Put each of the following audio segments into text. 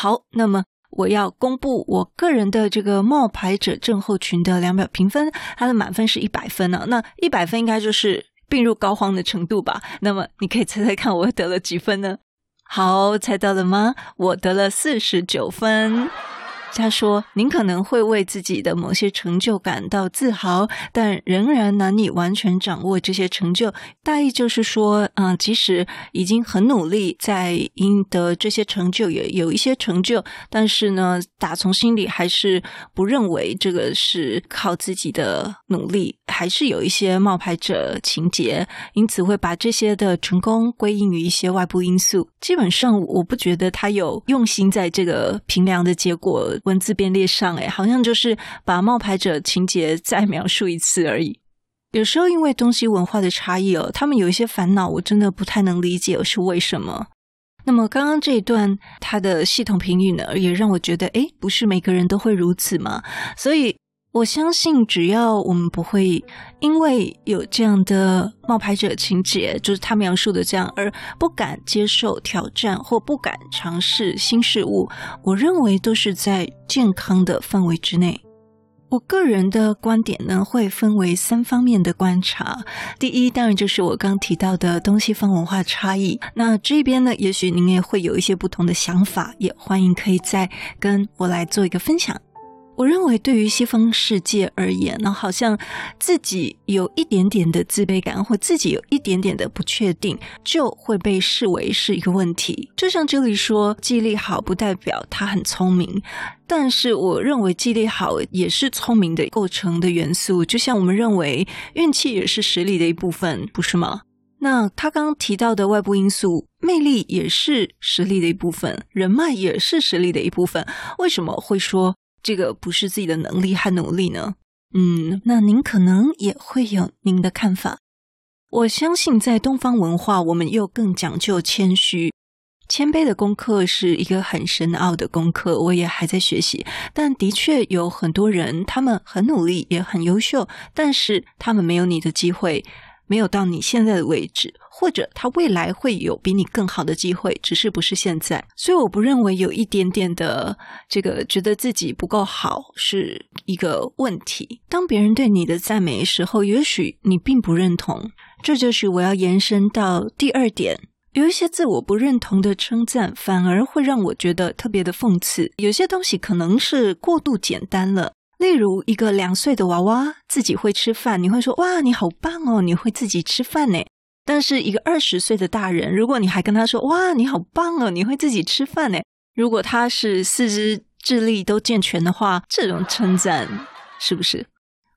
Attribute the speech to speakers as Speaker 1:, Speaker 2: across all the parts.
Speaker 1: 好，那么我要公布我个人的这个冒牌者症候群的两表评分，它的满分是一百分呢、那一百分应该就是病入膏肓的程度吧？那么你可以猜猜看，我得了几分呢？好，猜到了吗？我得了四十九分。他说：“您可能会为自己的某些成就感到自豪，但仍然难以完全掌握这些成就。大意就是说，嗯，即使已经很努力在赢得这些成就，也有一些成就，但是呢，打从心里还是不认为这个是靠自己的努力，还是有一些冒牌者情节，因此会把这些的成功归因于一些外部因素。基本上，我不觉得他有用心在这个评量的结果。”文字编列上，哎，好像就是把冒牌者情节再描述一次而已。有时候因为东西文化的差异哦，他们有一些烦恼，我真的不太能理解是为什么。那么刚刚这一段它的系统评语呢，也让我觉得，哎，不是每个人都会如此嘛，所以。我相信，只要我们不会因为有这样的冒牌者情节，就是他描述的这样，而不敢接受挑战或不敢尝试新事物，我认为都是在健康的范围之内。我个人的观点呢，会分为三方面的观察。第一，当然就是我刚提到的东西方文化差异。那这边呢，也许您也会有一些不同的想法，也欢迎可以再跟我来做一个分享。我认为，对于西方世界而言呢，好像自己有一点点的自卑感，或自己有一点点的不确定，就会被视为是一个问题。就像这里说，记忆力好不代表他很聪明，但是我认为记忆力好也是聪明的构成的元素。就像我们认为运气也是实力的一部分，不是吗？那他刚刚提到的外部因素，魅力也是实力的一部分，人脉也是实力的一部分。为什么会说？这个不是自己的能力和努力呢？嗯，那您可能也会有您的看法。我相信在东方文化，我们又更讲究谦虚。谦卑的功课是一个很深奥的功课，我也还在学习。但的确有很多人，他们很努力，也很优秀，但是他们没有你的机会。没有到你现在的位置，或者他未来会有比你更好的机会，只是不是现在。所以我不认为有一点点的这个觉得自己不够好是一个问题。当别人对你的赞美时候，也许你并不认同。这就是我要延伸到第二点，有一些自我不认同的称赞，反而会让我觉得特别的讽刺。有些东西可能是过度简单了。例如，一个两岁的娃娃自己会吃饭，你会说：“哇，你好棒哦，你会自己吃饭呢。”但是，一个二十岁的大人，如果你还跟他说：“哇，你好棒哦，你会自己吃饭呢。”如果他是四肢智力都健全的话，这种称赞是不是？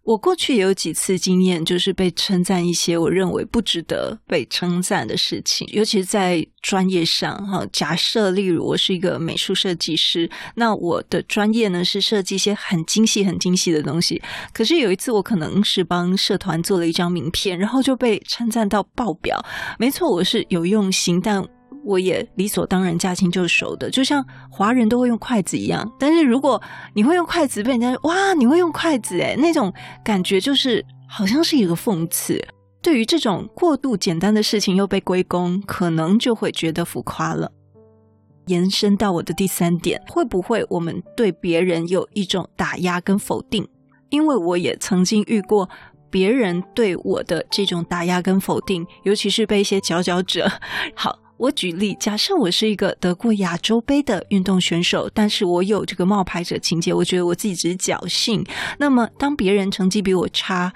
Speaker 1: 我过去也有几次经验，就是被称赞一些我认为不值得被称赞的事情，尤其是在专业上哈。假设例如我是一个美术设计师，那我的专业呢是设计一些很精细、很精细的东西。可是有一次，我可能是帮社团做了一张名片，然后就被称赞到爆表。没错，我是有用心，但。我也理所当然驾轻就熟的，就像华人都会用筷子一样。但是如果你会用筷子，被人家说哇，你会用筷子诶，那种感觉就是好像是一个讽刺。对于这种过度简单的事情又被归功，可能就会觉得浮夸了。延伸到我的第三点，会不会我们对别人有一种打压跟否定？因为我也曾经遇过别人对我的这种打压跟否定，尤其是被一些佼佼者。好。我举例，假设我是一个得过亚洲杯的运动选手，但是我有这个冒牌者情结，我觉得我自己只是侥幸。那么，当别人成绩比我差，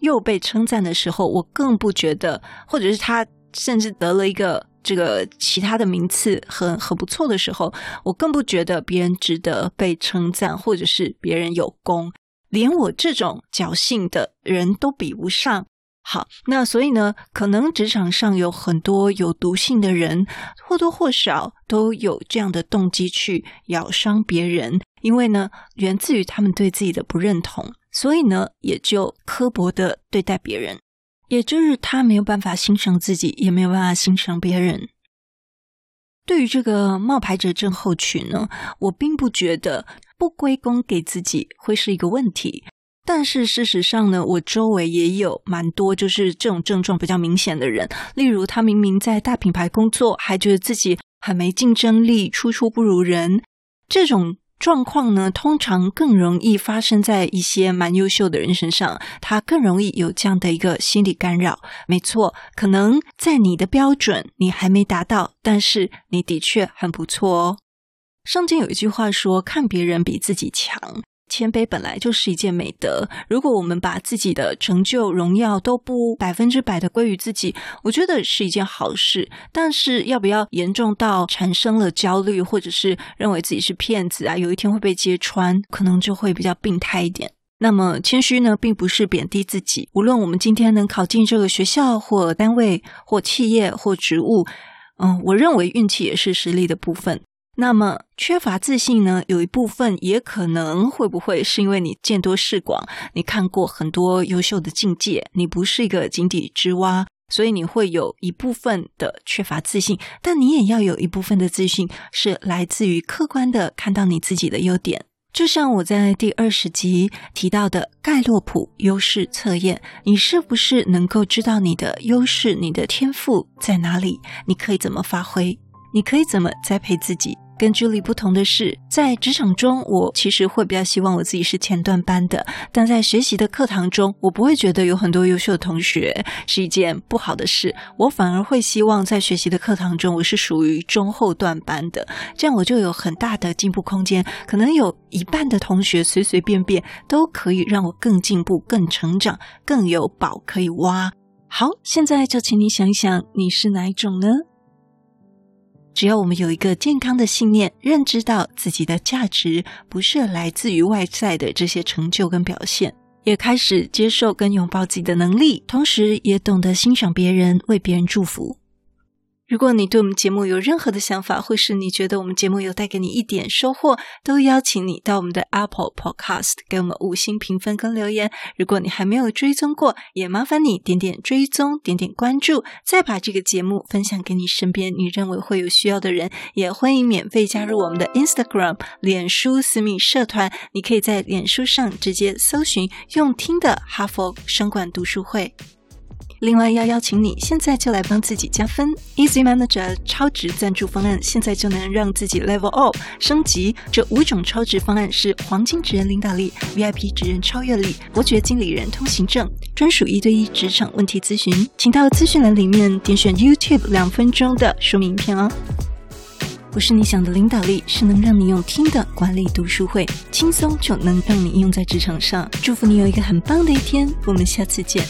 Speaker 1: 又被称赞的时候，我更不觉得，或者是他甚至得了一个这个其他的名次，很很不错的时候，我更不觉得别人值得被称赞，或者是别人有功，连我这种侥幸的人都比不上。好，那所以呢，可能职场上有很多有毒性的人，或多或少都有这样的动机去咬伤别人，因为呢，源自于他们对自己的不认同，所以呢，也就刻薄的对待别人，也就是他没有办法欣赏自己，也没有办法欣赏别人。对于这个冒牌者症候群呢，我并不觉得不归功给自己会是一个问题。但是事实上呢，我周围也有蛮多就是这种症状比较明显的人，例如他明明在大品牌工作，还觉得自己很没竞争力，处处不如人；这种状况呢，通常更容易发生在一些蛮优秀的人身上，他更容易有这样的一个心理干扰。没错，可能在你的标准你还没达到，但是你的确很不错哦。圣经有一句话说：“看别人比自己强。”谦卑本来就是一件美德。如果我们把自己的成就、荣耀都不百分之百的归于自己，我觉得是一件好事。但是，要不要严重到产生了焦虑，或者是认为自己是骗子啊？有一天会被揭穿，可能就会比较病态一点。那么，谦虚呢，并不是贬低自己。无论我们今天能考进这个学校，或单位，或企业，或职务，嗯，我认为运气也是实力的部分。那么缺乏自信呢？有一部分也可能会不会是因为你见多识广，你看过很多优秀的境界，你不是一个井底之蛙，所以你会有一部分的缺乏自信。但你也要有一部分的自信是来自于客观的看到你自己的优点。就像我在第二十集提到的盖洛普优势测验，你是不是能够知道你的优势、你的天赋在哪里？你可以怎么发挥？你可以怎么栽培自己？跟 Julie 不同的是，在职场中，我其实会比较希望我自己是前段班的；但在学习的课堂中，我不会觉得有很多优秀的同学是一件不好的事。我反而会希望在学习的课堂中，我是属于中后段班的，这样我就有很大的进步空间。可能有一半的同学随随便便都可以让我更进步、更成长、更有宝可以挖。好，现在就请你想一想，你是哪一种呢？只要我们有一个健康的信念，认知到自己的价值不是来自于外在的这些成就跟表现，也开始接受跟拥抱自己的能力，同时也懂得欣赏别人，为别人祝福。如果你对我们节目有任何的想法，或是你觉得我们节目有带给你一点收获，都邀请你到我们的 Apple Podcast 给我们五星评分跟留言。如果你还没有追踪过，也麻烦你点点追踪，点点关注，再把这个节目分享给你身边你认为会有需要的人。也欢迎免费加入我们的 Instagram、脸书私密社团，你可以在脸书上直接搜寻“用听的哈佛商管读书会”。另外要邀请你，现在就来帮自己加分。Easy Manager 超值赞助方案，现在就能让自己 Level Up 升级。这五种超值方案是黄金职人领导力、VIP 职人超越力、伯爵经理人通行证、专属一对一职场问题咨询。请到资讯栏里面点选 YouTube 两分钟的说明影片哦。不是你想的领导力，是能让你用听的管理读书会，轻松就能让你用在职场上。祝福你有一个很棒的一天，我们下次见。